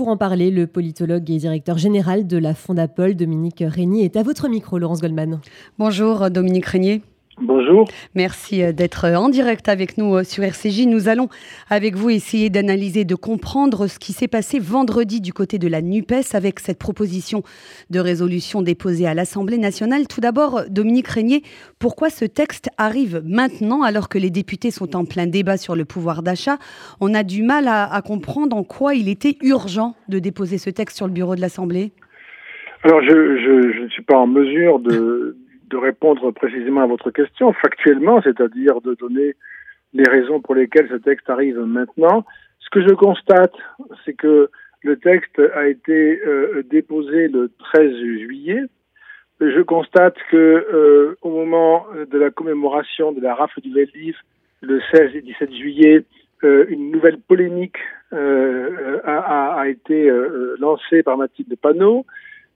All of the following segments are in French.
pour en parler, le politologue et directeur général de la Fondapol, Dominique Régnier, est à votre micro, Laurence Goldman. Bonjour Dominique Régnier. Bonjour. Merci euh, d'être euh, en direct avec nous euh, sur RCJ. Nous allons avec vous essayer d'analyser, de comprendre ce qui s'est passé vendredi du côté de la NUPES avec cette proposition de résolution déposée à l'Assemblée nationale. Tout d'abord, Dominique Régnier, pourquoi ce texte arrive maintenant alors que les députés sont en plein débat sur le pouvoir d'achat? On a du mal à, comprendre en quoi il était urgent de déposer ce texte sur le bureau de l'Assemblée. Alors, je, je, ne suis pas en mesure de, de répondre précisément à votre question factuellement, c'est-à-dire de donner les raisons pour lesquelles ce texte arrive maintenant. Ce que je constate, c'est que le texte a été euh, déposé le 13 juillet. Je constate que euh, au moment de la commémoration de la rafle du Veldiv, le 16 et 17 juillet, euh, une nouvelle polémique a, a, été lancée par Mathilde Panot.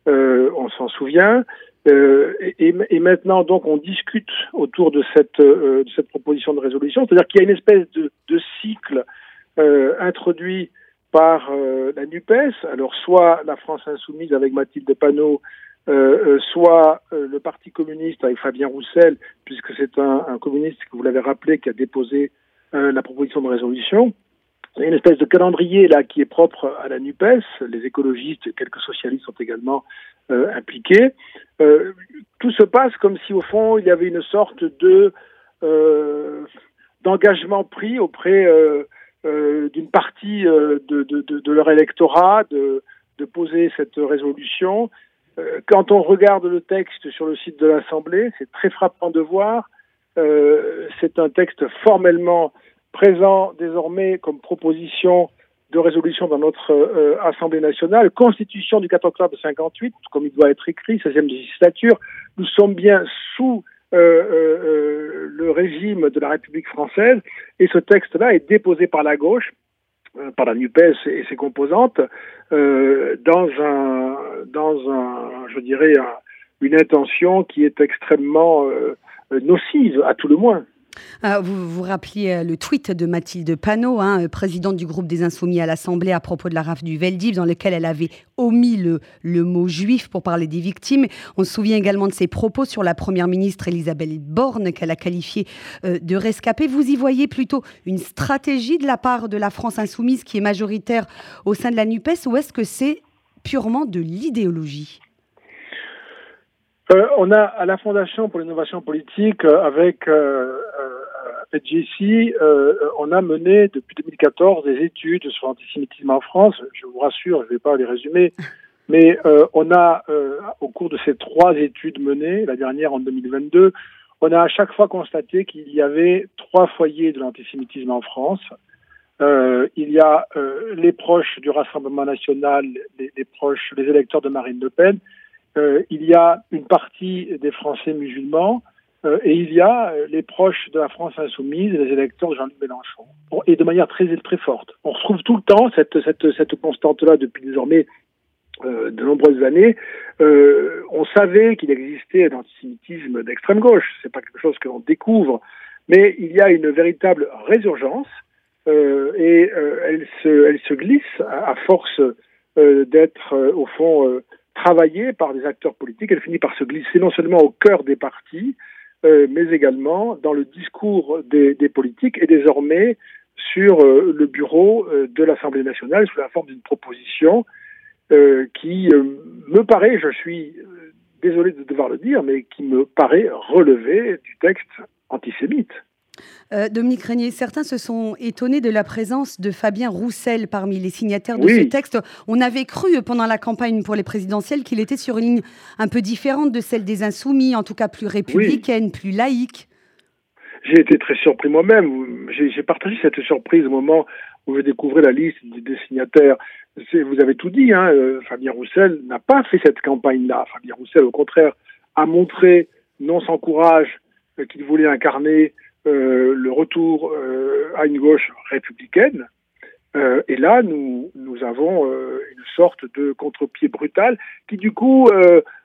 on s'en souvient. Euh, et, maintenant, donc, on discute autour de cette, euh, de cette proposition de résolution, c'est-à-dire qu'il y a une espèce de, de cycle euh, introduit par euh, la NUPES, alors soit la France insoumise avec Mathilde Panot, soit le Parti communiste avec Fabien Roussel, puisque c'est un, un, communiste que vous l'avez rappelé qui a déposé la proposition de résolution. Il y a une espèce de calendrier là qui est propre à la NUPES. Les écologistes, quelques socialistes sont également euh, impliqués. Euh, tout se passe comme si au fond il y avait une sorte de euh, d'engagement pris auprès d'une partie de, leur électorat de poser cette résolution. quand on regarde le texte sur le site de l'Assemblée, c'est très frappant de voir. c'est un texte formellement présent désormais comme proposition de résolution dans notre euh, Assemblée nationale, Constitution du 4 octobre 58, comme il doit être écrit, 16e législature, nous sommes bien sous euh, euh, le régime de la République française, et ce texte-là est déposé par la gauche, par la NUPES et ses composantes, dans un, dans un, je dirais, une intention qui est extrêmement nocive, à tout le moins. Ah, vous vous rappeliez euh, le tweet de Mathilde Panot, hein, euh, présidente du groupe des Insoumis à l'Assemblée, à propos de la rafle du Veldiv, dans lequel elle avait omis le, mot juif pour parler des victimes. On se souvient également de ses propos sur la première ministre Elisabeth Borne, qu'elle a qualifiée euh, de rescapée. Vous y voyez plutôt une stratégie de la part de la France insoumise qui est majoritaire au sein de la NUPES, ou est-ce que c'est purement de l'idéologie? Euh, on a à la Fondation pour l'innovation politique, euh, avec euh, euh, euh, on a mené depuis 2014 des études sur l'antisémitisme en France. Je vous rassure, je ne vais pas les résumer, mais on a, au cours de ces trois études menées, la dernière en 2022, on a à chaque fois constaté qu'il y avait trois foyers de l'antisémitisme en France. Euh, il y a les proches du Rassemblement national, les, les, proches, les électeurs de Marine Le Pen, euh, il y a une partie des Français musulmans euh, et il y a euh, les proches de la France insoumise, les électeurs de Jean-Luc Mélenchon, et de manière très très forte. On retrouve tout le temps cette, cette, cette constante-là depuis désormais euh, de nombreuses années. Euh, on savait qu'il existait un antisémitisme d'extrême gauche, c'est pas quelque chose que l'on découvre, mais il y a une véritable résurgence euh, et elle, se, elle se glisse à, à force d'être au fond travaillée par des acteurs politiques, elle finit par se glisser non seulement au cœur des partis, euh, mais également dans le discours des, politiques et désormais sur euh, le bureau euh, de l'Assemblée nationale sous la forme d'une proposition qui me paraît, je suis désolé de devoir le dire, mais qui me paraît relever du texte antisémite. Euh, Dominique Régnier, certains se sont étonnés de la présence de Fabien Roussel parmi les signataires de ce texte. On avait cru pendant la campagne pour les présidentielles qu'il était sur une ligne un peu différente de celle des Insoumis, en tout cas plus républicaine, plus laïque. J'ai été très surpris moi-même. J'ai partagé cette surprise au moment où je découvrais la liste des signataires. Vous avez tout dit, hein, euh, Fabien Roussel n'a pas fait cette campagne-là. Fabien Roussel, au contraire, a montré, non sans courage, euh, qu'il voulait incarner euh, le retour euh, à une gauche républicaine. Euh, et là, nous, avons une sorte de contre-pied brutal qui, du coup,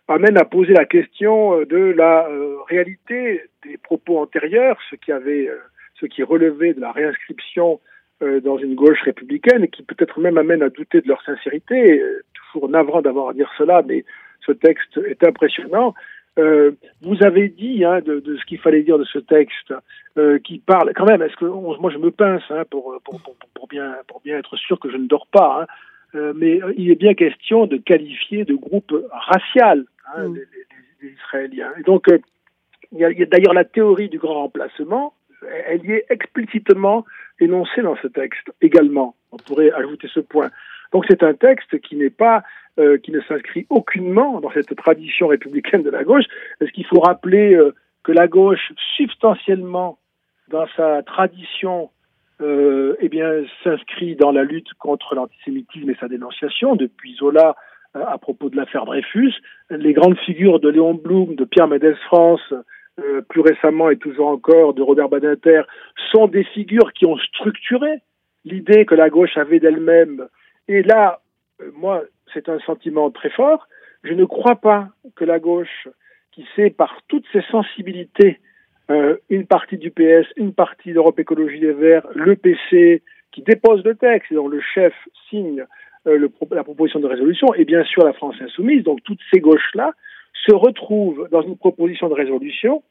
amène à poser la question de la réalité des propos antérieurs, ce qui avait, ce qui relevait de la réinscription dans une gauche républicaine qui peut-être même amène à douter de leur sincérité. Toujours navrant d'avoir à dire cela, mais ce texte est impressionnant. Euh, vous avez dit hein, de, de, ce qu'il fallait dire de ce texte, euh, qui parle quand même. Est-ce que moi je me pince hein, pour, pour, pour, pour, bien pour bien être sûr que je ne dors pas, hein, euh, mais il est bien question de qualifier de groupe racial hein, mm. les, les, les, Israéliens. Et donc euh, il y a, a d'ailleurs la théorie du grand remplacement. Elle y est explicitement énoncée dans ce texte également. On pourrait ajouter ce point. Donc c'est un texte qui n'est pas euh, qui ne s'inscrit aucunement dans cette tradition républicaine de la gauche. Est-ce qu'il faut rappeler euh, que la gauche, substantiellement, dans sa tradition, euh, eh bien, s'inscrit dans la lutte contre l'antisémitisme et sa dénonciation, depuis Zola euh, à propos de l'affaire Dreyfus. Les grandes figures de Léon Blum, de Pierre Mendès France, euh, plus récemment et toujours encore de Robert Badinter, sont des figures qui ont structuré l'idée que la gauche avait d'elle-même. Et là, moi, c'est un sentiment très fort. Je ne crois pas que la gauche, qui sait par toutes ses sensibilités, euh, une partie du PS, une partie d'Europe Écologie des Verts, le PC, qui dépose le texte et dont le chef signe euh, la proposition de résolution, et bien sûr la France insoumise, donc toutes ces gauches-là, se retrouvent dans une proposition de résolution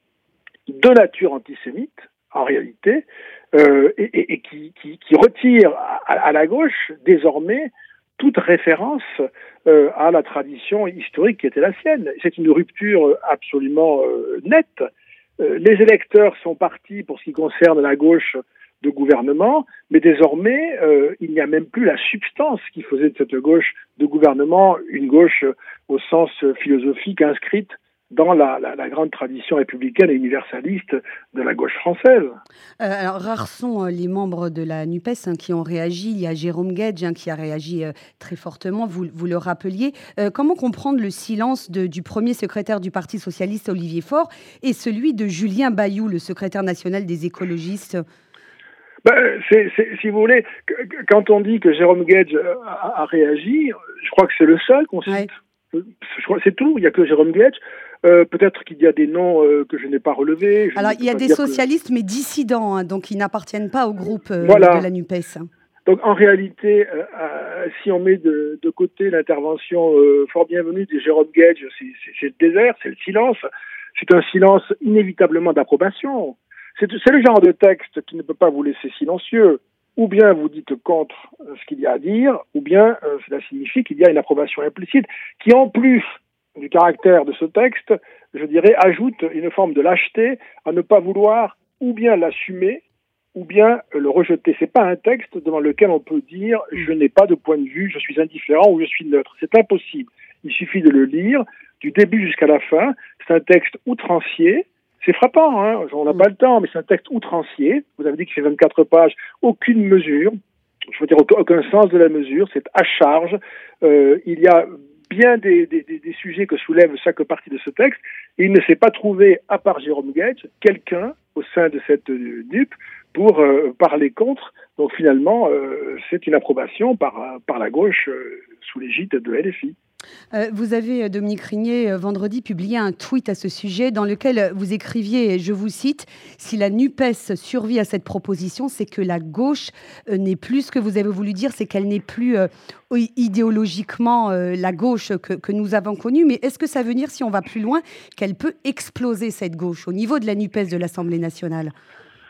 de nature antisémite, en réalité, euh, et, qui, retire à, la gauche désormais toute référence euh, à la tradition historique qui était la sienne. C'est une rupture absolument euh, nette. Les électeurs sont partis pour ce qui concerne la gauche de gouvernement, mais désormais, il n'y a même plus la substance qui faisait de cette gauche de gouvernement une gauche au sens philosophique inscrite dans la, la, la, grande tradition républicaine et universaliste de la gauche française. Euh, alors, rares sont euh, les membres de la NUPES hein, qui ont réagi. Il y a Jérôme Gage hein, qui a réagi euh, très fortement, vous, vous le rappeliez. Comment comprendre le silence de, du premier secrétaire du Parti socialiste, Olivier Faure, et celui de Julien Bayou, le secrétaire national des écologistes? Ben, si vous voulez, quand on dit que Jérôme Gage a, a réagi, je crois que c'est le seul qu'on cite. Ouais. C'est tout, il n'y a que Jérôme Gage. Euh, Peut-être qu'il y a des noms euh, que je n'ai pas relevés. Je Alors, il y a des socialistes, que... mais dissidents, hein, donc ils n'appartiennent pas au groupe euh, voilà. de la NUPES. Donc, en réalité, si on met de, de côté l'intervention fort bienvenue de Jérôme Gage, c'est le désert, c'est le silence. C'est un silence inévitablement d'approbation. C'est le genre de texte qui ne peut pas vous laisser silencieux. Ou bien vous dites contre ce qu'il y a à dire, ou bien cela signifie qu'il y a une approbation implicite qui, en plus, du caractère de ce texte, je dirais, ajoute une forme de lâcheté à ne pas vouloir ou bien l'assumer ou bien le rejeter. C'est pas un texte devant lequel on peut dire je n'ai pas de point de vue, je suis indifférent ou je suis neutre. C'est impossible. Il suffit de le lire du début jusqu'à la fin. C'est un texte outrancier. C'est frappant, hein on n'a pas le temps, mais c'est un texte outrancier. Vous avez dit qu'il fait 24 pages, aucune mesure, je veux dire aucun sens de la mesure, c'est à charge. Euh, il y a bien des, sujets que soulève chaque partie de ce texte. Il ne s'est pas trouvé, à part Jérôme Gage, quelqu'un au sein de cette NUP pour euh, parler contre. Donc finalement, euh, c'est une approbation par, la gauche euh, sous l'égide de LFI. Euh, vous avez, euh, Dominique Rigné, euh, vendredi publié un tweet à ce sujet dans lequel vous écriviez, je vous cite, Si la NUPES survit à cette proposition, c'est que la gauche n'est plus ce que vous avez voulu dire, c'est qu'elle n'est plus idéologiquement la gauche que, que nous avons connue. Mais est-ce que ça veut dire, si on va plus loin, qu'elle peut exploser cette gauche au niveau de la NUPES de l'Assemblée nationale?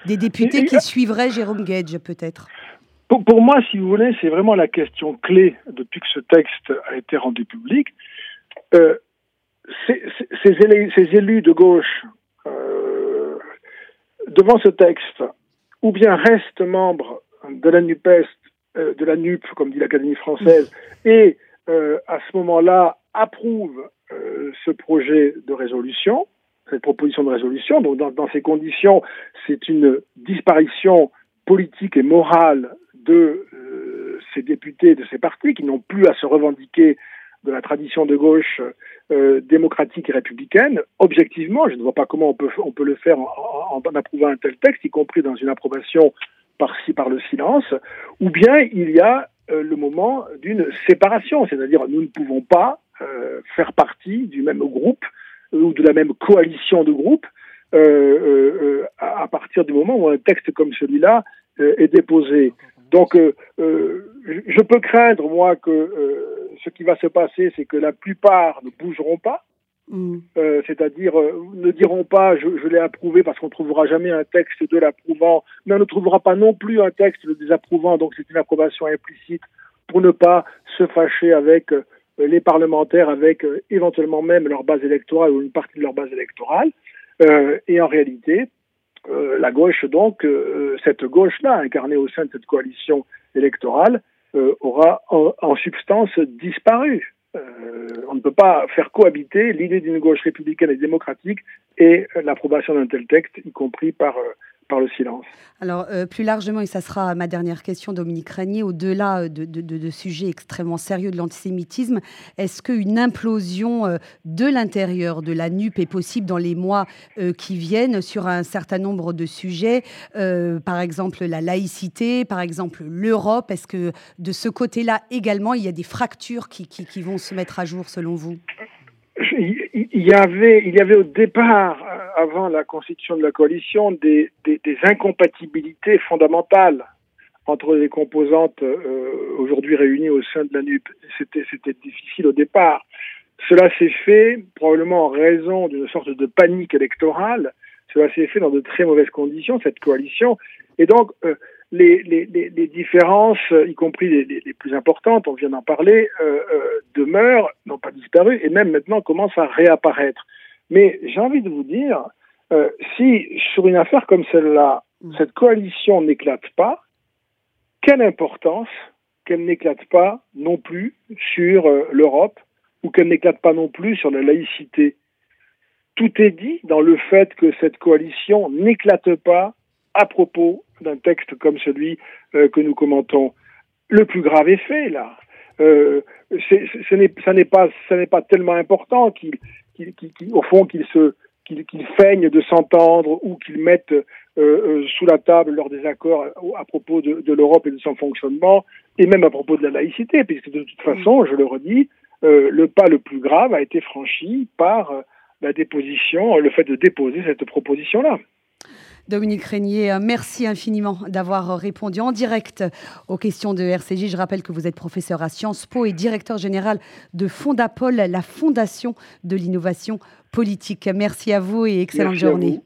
Des députés qui suivraient Jérôme Gage, peut-être pour, pour, moi, si vous voulez, c'est vraiment la question clé depuis que ce texte a été rendu public. Euh, ces, ces, élus, ces, élus, de gauche, euh, devant ce texte, ou bien restent membres de la NUPES, euh, de la NUP, comme dit l'Académie française, et euh, à ce moment-là approuvent ce projet de résolution, cette proposition de résolution. Donc, dans, dans ces conditions, c'est une disparition politique et morale de euh, ces députés de ces partis qui n'ont plus à se revendiquer de la tradition de gauche euh, démocratique et républicaine, objectivement, je ne vois pas comment on peut, on peut le faire en, approuvant un tel texte, y compris dans une approbation par-ci par le silence, ou bien il y a euh, le moment d'une séparation, c'est-à-dire nous ne pouvons pas faire partie du même groupe ou de la même coalition de groupes à, partir du moment où un texte comme celui-là est déposé. Donc, je peux craindre, moi, que ce qui va se passer, c'est que la plupart ne bougeront pas. Mm. Euh, c'est-à-dire euh, ne diront pas je, je l'ai approuvé parce qu'on ne trouvera jamais un texte de l'approuvant, mais on ne trouvera pas non plus un texte de désapprouvant, donc c'est une approbation implicite pour ne pas se fâcher avec euh, les parlementaires, avec éventuellement même leur base électorale ou une partie de leur base électorale. et en réalité, la gauche, donc, cette gauche-là, incarnée au sein de cette coalition électorale, aura en substance disparu. Euh, on ne peut pas faire cohabiter l'idée d'une gauche républicaine et démocratique et l'approbation d'un tel texte, y compris par euh, par le silence. Alors, euh, plus largement, et ça sera ma dernière question, Dominique Régnier, au-delà euh, de, de, sujets extrêmement sérieux de l'antisémitisme, est-ce qu'une implosion euh, de l'intérieur de la NUP est possible dans les mois qui viennent sur un certain nombre de sujets Par exemple, la laïcité, par exemple, l'Europe? Est-ce que de ce côté-là également, il y a des fractures qui, qui, qui vont se mettre à jour, selon vous? Il y avait, il y avait au départ, avant la constitution de la coalition, des, incompatibilités fondamentales entre les composantes euh, aujourd'hui réunies au sein de la NUP. C'était, difficile au départ. Cela s'est fait probablement en raison d'une sorte de panique électorale. Cela s'est fait dans de très mauvaises conditions, cette coalition. Et donc, euh, les, différences, y compris les, plus importantes, on vient d'en parler, euh, demeurent, n'ont pas disparu, et même maintenant commencent à réapparaître. Mais j'ai envie de vous dire, euh, si sur une affaire comme celle-là, mm. cette coalition n'éclate pas, quelle importance qu'elle n'éclate pas non plus sur l'Europe ou qu'elle n'éclate pas non plus sur la laïcité? Tout est dit dans le fait que cette coalition n'éclate pas à propos d'un texte comme celui euh, que nous commentons. Le plus grave est fait, là. Euh, ce n'est, ça n'est pas, pas tellement important qu'il, au fond, qu'il se, qu'il, feigne de s'entendre ou qu'il mette euh, euh, sous la table leurs désaccords à, propos de, l'Europe et de son fonctionnement, et même à propos de la laïcité, puisque de toute façon, je le redis, le pas le plus grave a été franchi par la déposition, le fait de déposer cette proposition-là. Dominique Régnier, euh, merci infiniment d'avoir répondu en direct aux questions de RCJ. Je rappelle que vous êtes professeur à Sciences Po et directeur général de Fondapol, la fondation de l'innovation politique. Merci à vous et excellente journée.